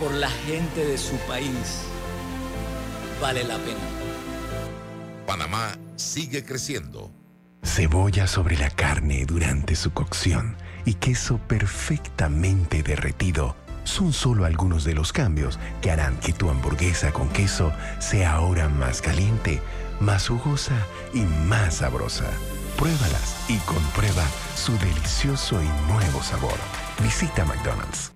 por la gente de su país, vale la pena. Panamá sigue creciendo. Cebolla sobre la carne durante su cocción y queso perfectamente derretido son solo algunos de los cambios que harán que tu hamburguesa con queso sea ahora más caliente, más jugosa y más sabrosa. Pruébalas y comprueba su delicioso y nuevo sabor. Visita McDonald's.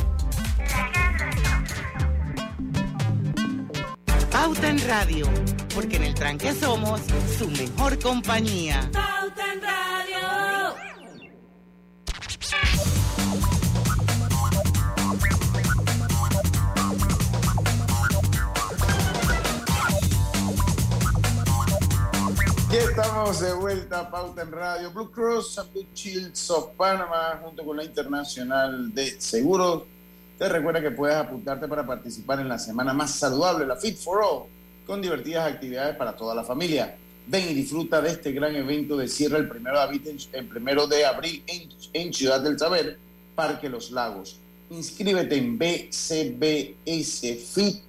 Pauta en Radio, porque en el tranque somos su mejor compañía. Pauta en Radio. Aquí estamos de vuelta a Pauta en Radio. Blue Cross and Blue Shields of Panama, junto con la Internacional de Seguros. Te recuerda que puedes apuntarte para participar en la semana más saludable, la Fit for All, con divertidas actividades para toda la familia. Ven y disfruta de este gran evento de cierre el primero de abril, en Ciudad del Saber, Parque Los Lagos. Inscríbete en BCBS Fit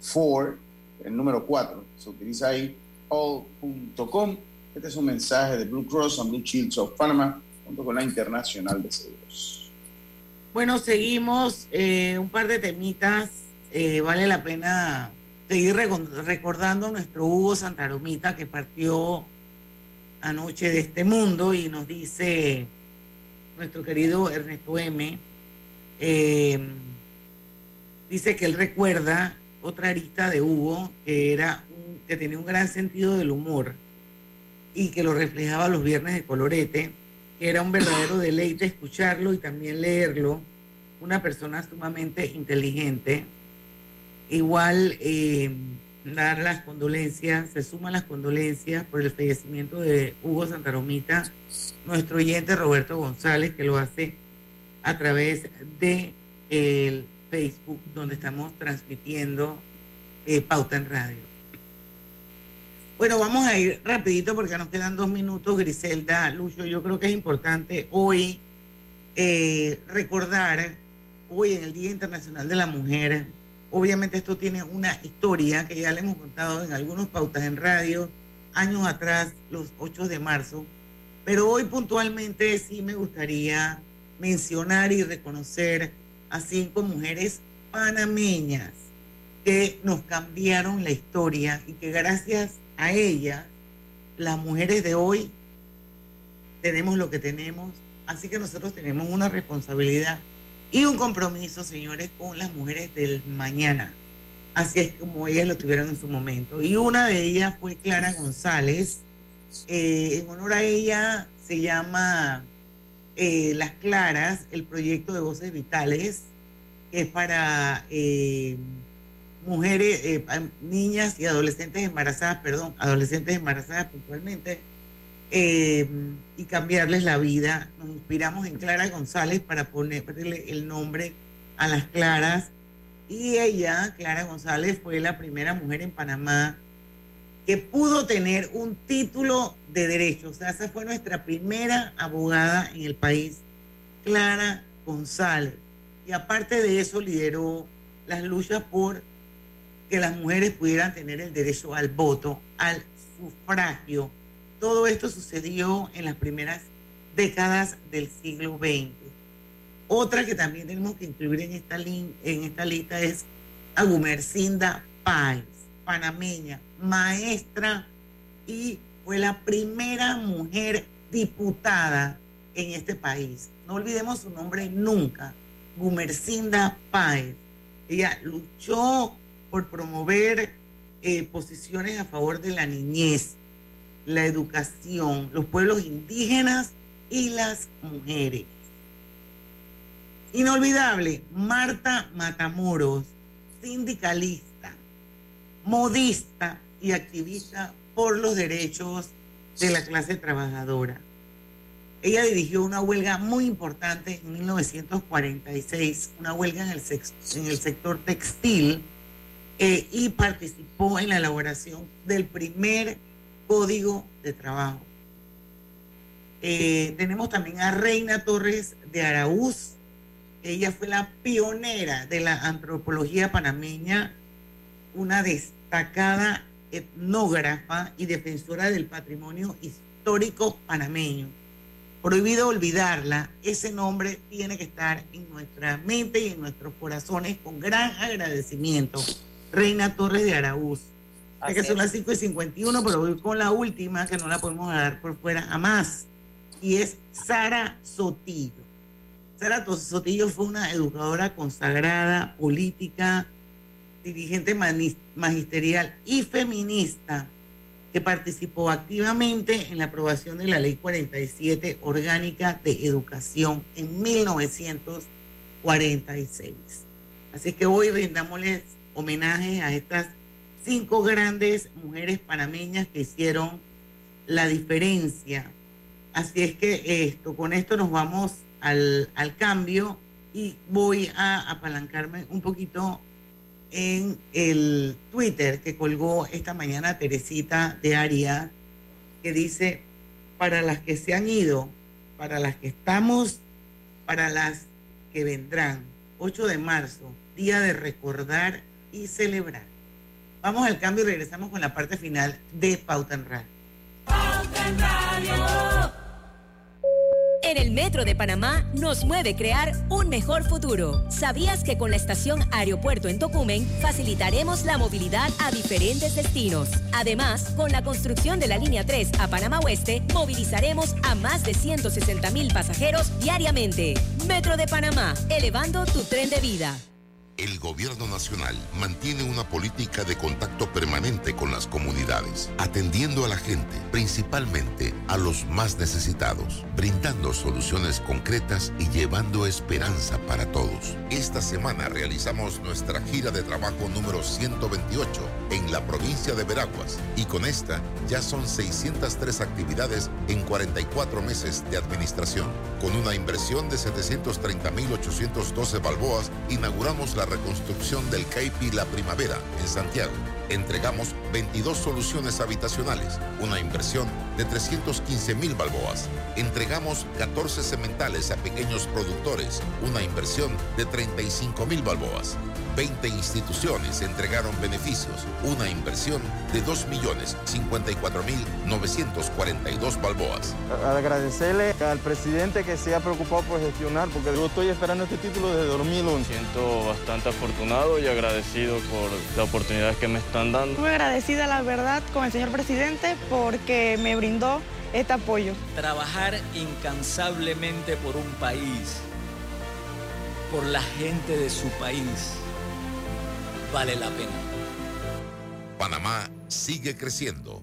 for, el número 4, se utiliza ahí, all.com. Este es un mensaje de Blue Cross and Blue Shields of Panama, junto con la Internacional de Seguros. Bueno, seguimos eh, un par de temitas. eh, vale la pena seguir recordando a nuestro Hugo Santaromita que partió anoche de este mundo y nos dice nuestro querido Ernesto M. eh, dice que él recuerda otra arista de Hugo que era un- que tenía un gran sentido del humor y que lo reflejaba los viernes de colorete era un verdadero deleite escucharlo y también leerlo. Una persona sumamente inteligente. Igual eh, dar las condolencias, se suman las condolencias por el fallecimiento de Hugo Santaromita, nuestro oyente Roberto González, que lo hace a través de el Facebook, donde estamos transmitiendo eh, Pauta en Radio. Bueno, vamos a ir rapidito porque nos quedan dos minutos, Griselda, Lucho. Yo creo que es importante hoy eh, recordar, hoy en el Día Internacional de la Mujer, obviamente esto tiene una historia que ya le hemos contado en algunos pautas en radio, años atrás, los 8 de marzo, pero hoy puntualmente sí me gustaría mencionar y reconocer a cinco mujeres panameñas que nos cambiaron la historia y que gracias a ellas, las mujeres de hoy tenemos lo que tenemos, así que nosotros tenemos una responsabilidad y un compromiso, señores, con las mujeres del mañana. Así es como ellas lo tuvieron en su momento. Y una de ellas fue Clara González. Eh, en honor a ella se llama eh, Las Claras, el proyecto de Voces Vitales, que es para eh, mujeres, eh, niñas y adolescentes embarazadas, perdón, adolescentes embarazadas puntualmente, eh, y cambiarles la vida. Nos inspiramos en Clara González para ponerle el nombre a las Claras. Y ella, Clara González, fue la primera mujer en Panamá que pudo tener un título de derecho. O sea, esa fue nuestra primera abogada en el país, Clara González. Y aparte de eso, lideró las luchas por que las mujeres pudieran tener el derecho al voto, al sufragio. Todo esto sucedió en las primeras décadas del siglo XX. Otra que también tenemos que incluir en esta, en esta lista es Agumercinda Páez, panameña, maestra y fue la primera mujer diputada en este país. No olvidemos su nombre nunca, Gumercinda Páez. Ella luchó por promover eh, posiciones a favor de la niñez, la educación, los pueblos indígenas y las mujeres. Inolvidable, Marta Matamoros, sindicalista, modista y activista por los derechos de la clase trabajadora. Ella dirigió una huelga muy importante en 1946, una huelga en en el sector textil, eh, y participó en la elaboración del primer código de trabajo. Eh, tenemos también a Reina Torres de Araúz. Ella fue la pionera de la antropología panameña, una destacada etnógrafa y defensora del patrimonio histórico panameño. Prohibido olvidarla, ese nombre tiene que estar en nuestra mente y en nuestros corazones con gran agradecimiento. Reina Torres de Araúz. Que son las 5 y 51, pero voy con la última que no la podemos dar por fuera a más. Y es Sara Sotillo. Sara Sotillo fue una educadora consagrada, política, dirigente magisterial y feminista que participó activamente en la aprobación de la Ley 47 Orgánica de Educación en 1946. Así que hoy rindámosles homenaje a estas cinco grandes mujeres panameñas que hicieron la diferencia. Así es que esto, con esto nos vamos al, cambio y voy a apalancarme un poquito en el Twitter que colgó esta mañana Teresita de Aria, que dice, para las que se han ido, para las que estamos, para las que vendrán. 8 de marzo, día de recordar y celebrar. Vamos al cambio y regresamos con la parte final de Pauta en Radio. Pauta en Radio. En el Metro de Panamá nos mueve crear un mejor futuro. ¿Sabías que con la estación Aeropuerto en Tocumen facilitaremos la movilidad a diferentes destinos? Además, con la construcción de la línea 3 a Panamá Oeste, movilizaremos a más de 160 mil pasajeros diariamente. Metro de Panamá, elevando tu tren de vida el Gobierno Nacional mantiene una política de contacto permanente con las comunidades, atendiendo a la gente, principalmente a los más necesitados, brindando soluciones concretas y llevando esperanza para todos. Esta semana realizamos nuestra gira de trabajo número 128 en la provincia de Veraguas y con esta ya son 603 actividades en 44 meses de administración. Con una inversión de 730.812 balboas, inauguramos la reconstrucción del CAIPI La Primavera en Santiago. Entregamos 22 soluciones habitacionales, una inversión de 315 mil balboas. Entregamos 14 cementales a pequeños productores, una inversión de 35 mil balboas. 20 instituciones entregaron beneficios, una inversión de 2.054.942 balboas. Agradecerle al presidente que se ha preocupado por gestionar, porque yo estoy esperando este título desde 2011. Siento bastante afortunado y agradecido por la oportunidad que me están dando. Muy agradecida, la verdad, con el señor presidente porque me brindó este apoyo. Trabajar incansablemente por un país, por la gente de su país vale la pena. Panamá sigue creciendo.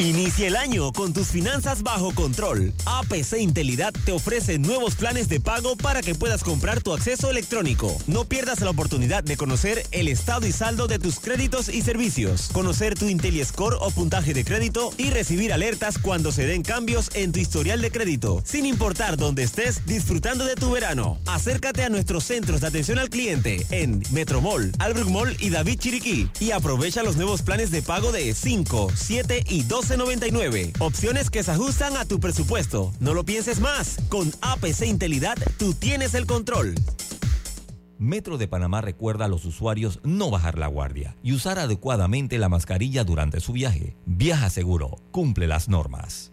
Inicia el año con tus finanzas bajo control. APC Intelidad te ofrece nuevos planes de pago para que puedas comprar tu acceso electrónico. No pierdas la oportunidad de conocer el estado y saldo de tus créditos y servicios, conocer tu IntelliScore o puntaje de crédito y recibir alertas cuando se den cambios en tu historial de crédito. Sin importar dónde estés disfrutando de tu verano, acércate a nuestros centros de atención al cliente en Metromall, Albrook Mall y David Chiriquí y aprovecha los nuevos planes de pago de 5, 7 y 12 12.99. Opciones que se ajustan a tu presupuesto. No lo pienses más. Con APC Intelidad, tú tienes el control. Metro de Panamá recuerda a los usuarios no bajar la guardia y usar adecuadamente la mascarilla durante su viaje. Viaja seguro, cumple las normas.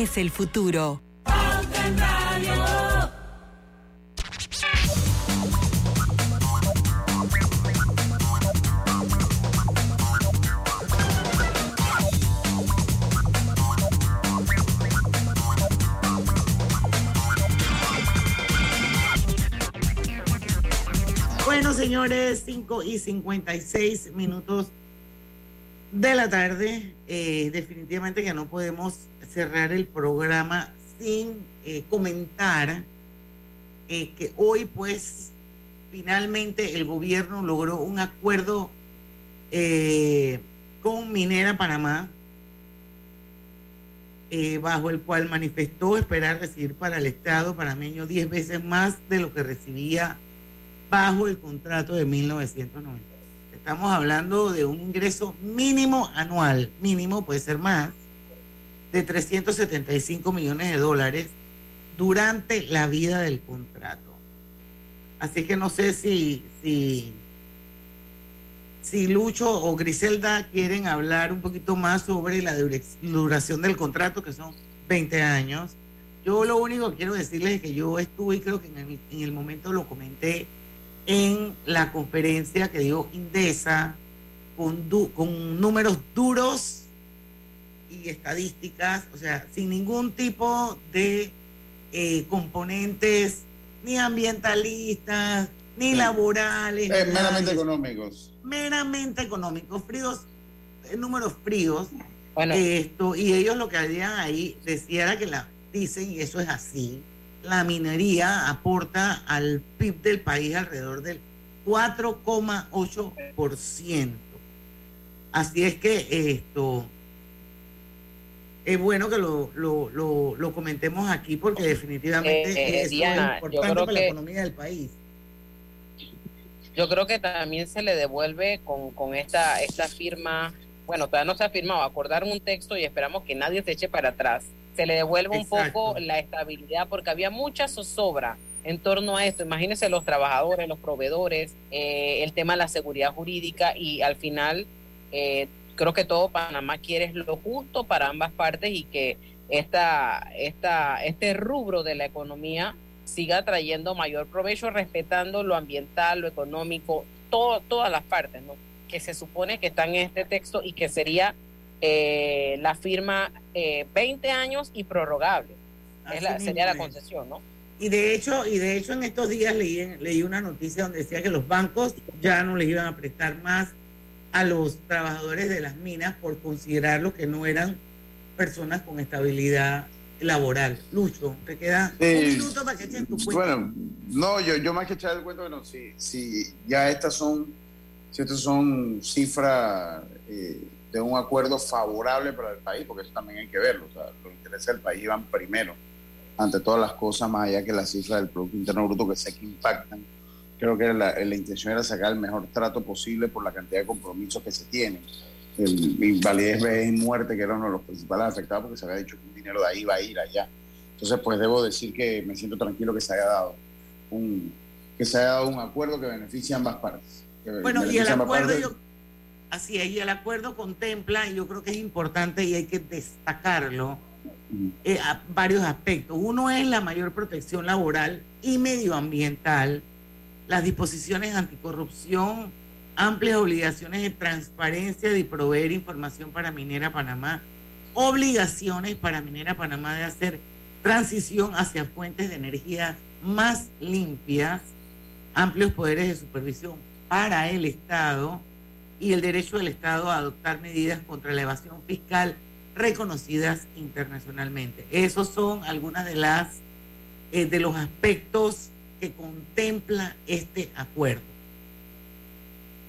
el futuro. Bueno, señores, 5 y 56 minutos de la tarde. Eh, definitivamente que no podemos cerrar el programa sin eh, comentar eh, que hoy, pues, finalmente el gobierno logró un acuerdo con Minera Panamá, bajo el cual manifestó esperar recibir para el Estado panameño 10 veces más de lo que recibía bajo el contrato de 1990. Estamos hablando de un ingreso mínimo anual, mínimo puede ser más, de 375 millones de dólares durante la vida del contrato. Así que no sé si, si, si Lucho o Griselda quieren hablar un poquito más sobre la duración del contrato, que son 20 años. Yo lo único que quiero decirles es que yo estuve, y creo que en el, en el momento lo comenté, en la conferencia que dio Indesa con, con números duros y estadísticas, o sea, sin ningún tipo de eh, componentes ni ambientalistas, ni laborales. Eh, meramente económicos. Meramente económicos, fríos, eh, números fríos. Esto, y ellos lo que habían ahí decía era que la, dicen, y eso es así, la minería aporta al PIB del país alrededor del 4,8%. Así es que esto es bueno que lo, lo, lo, comentemos aquí porque definitivamente eh, es importante para la economía del país. Yo creo que también se le devuelve con, con esta, esta firma, bueno, todavía no se ha firmado, acordar un texto y esperamos que nadie se eche para atrás. Se le devuelve un poco la estabilidad porque había mucha zozobra en torno a esto. Imagínense los trabajadores, los proveedores, eh, el tema de la seguridad jurídica y al final eh, creo que todo Panamá quiere lo justo para ambas partes y que esta, esta, este rubro de la economía siga trayendo mayor provecho respetando lo ambiental, lo económico, todo, todas las partes, ¿no? que se supone que están en este texto y que sería eh, la firma eh, 20 años y prorrogable. sería la concesión, ¿no? Y de hecho, y de hecho en estos días leí, leí una noticia donde decía que los bancos ya no les iban a prestar más a los trabajadores de las minas por considerarlos que no eran personas con estabilidad laboral. Lucho, te queda Sí. un minuto para que echen tu cuenta. Bueno, no, yo, yo más que echar el cuento, bueno, si, si ya estas son, si estas son cifras eh, de un acuerdo favorable para el país, porque eso también hay que verlo, o sea, los intereses del país van primero, ante todas las cosas, más allá que las cifras del Producto Interno Bruto que sé que impactan. Creo que la, la intención era sacar el mejor trato posible por la cantidad de compromisos que se tienen. Invalidez, vejez y muerte, que era uno de los principales afectados, porque se había dicho que un dinero de ahí va a ir allá. Entonces, pues debo decir que me siento tranquilo que se haya dado un, que se haya dado un acuerdo que beneficie a ambas partes. Bueno, y el acuerdo, yo, así es, y el acuerdo contempla, y yo creo que es importante y hay que destacarlo, eh, a- varios aspectos. Uno es la mayor protección laboral y medioambiental, las disposiciones anticorrupción, amplias obligaciones de transparencia de proveer información para Minera Panamá, obligaciones para Minera Panamá de hacer transición hacia fuentes de energía más limpias, amplios poderes de supervisión para el Estado y el derecho del Estado a adoptar medidas contra la evasión fiscal reconocidas internacionalmente. Esos son algunas de las eh, de los aspectos que contempla este acuerdo.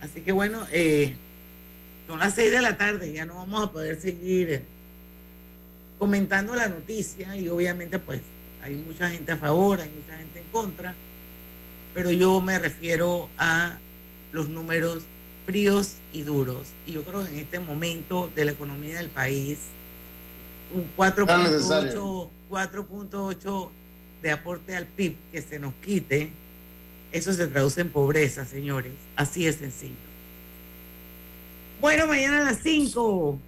Así que bueno, eh, son las seis de la tarde, ya no vamos a poder seguir eh, comentando la noticia y obviamente pues hay mucha gente a favor, hay mucha gente en contra, pero yo me refiero a los números fríos y duros. Y yo creo que en este momento de la economía del país, un 4.8 4.8 de aporte al PIB que se nos quite, eso se traduce en pobreza, señores. Así de sencillo. Bueno, mañana a las 5,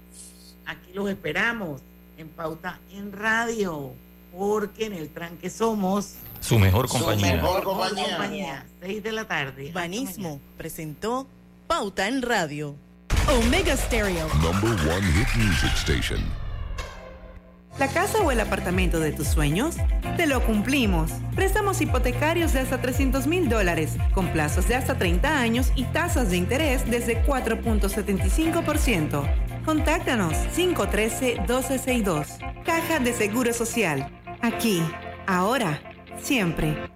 aquí los esperamos en Pauta en Radio, porque en el tranque somos Su mejor compañía. mejor compañía. 6 de la tarde. Banismo presentó Pauta en Radio. Omega Stereo. Number one hit music station. ¿La casa o el apartamento de tus sueños? Te lo cumplimos. Préstamos hipotecarios de hasta 300 mil dólares, con plazos de hasta 30 años y tasas de interés desde 4.75%. Contáctanos 513-1262. Caja de Seguro Social. Aquí, ahora, siempre.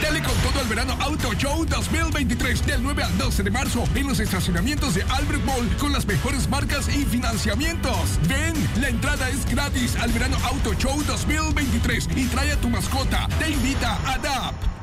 Dale con todo el verano Auto Show 2023 del 9 al 12 de marzo en los estacionamientos de Albert Mall con las mejores marcas y financiamientos. Ven, la entrada es gratis al verano Auto Show 2023 y trae a tu mascota. Te invita a DAP.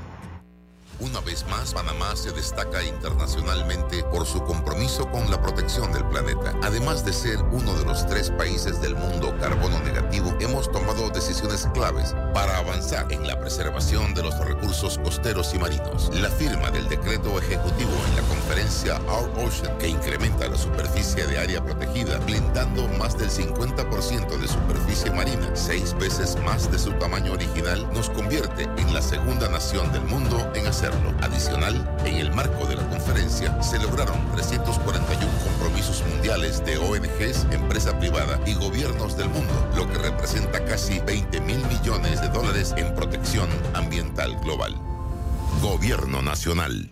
Una vez más, Panamá se destaca internacionalmente por su compromiso con la protección del planeta. Además de ser uno de los tres países del mundo carbono negativo, hemos tomado decisiones claves para avanzar en la preservación de los recursos costeros y marinos. La firma del decreto ejecutivo en la conferencia Our Ocean, que incrementa la superficie de área protegida, blindando más del 50% de superficie marina, seis veces más de su tamaño original, nos convierte en la segunda nación del mundo en Adicional, en el marco de la conferencia se lograron 341 compromisos mundiales de ONGs, empresa privada y gobiernos del mundo, lo que representa casi 20 mil millones de dólares en protección ambiental global. Gobierno Nacional.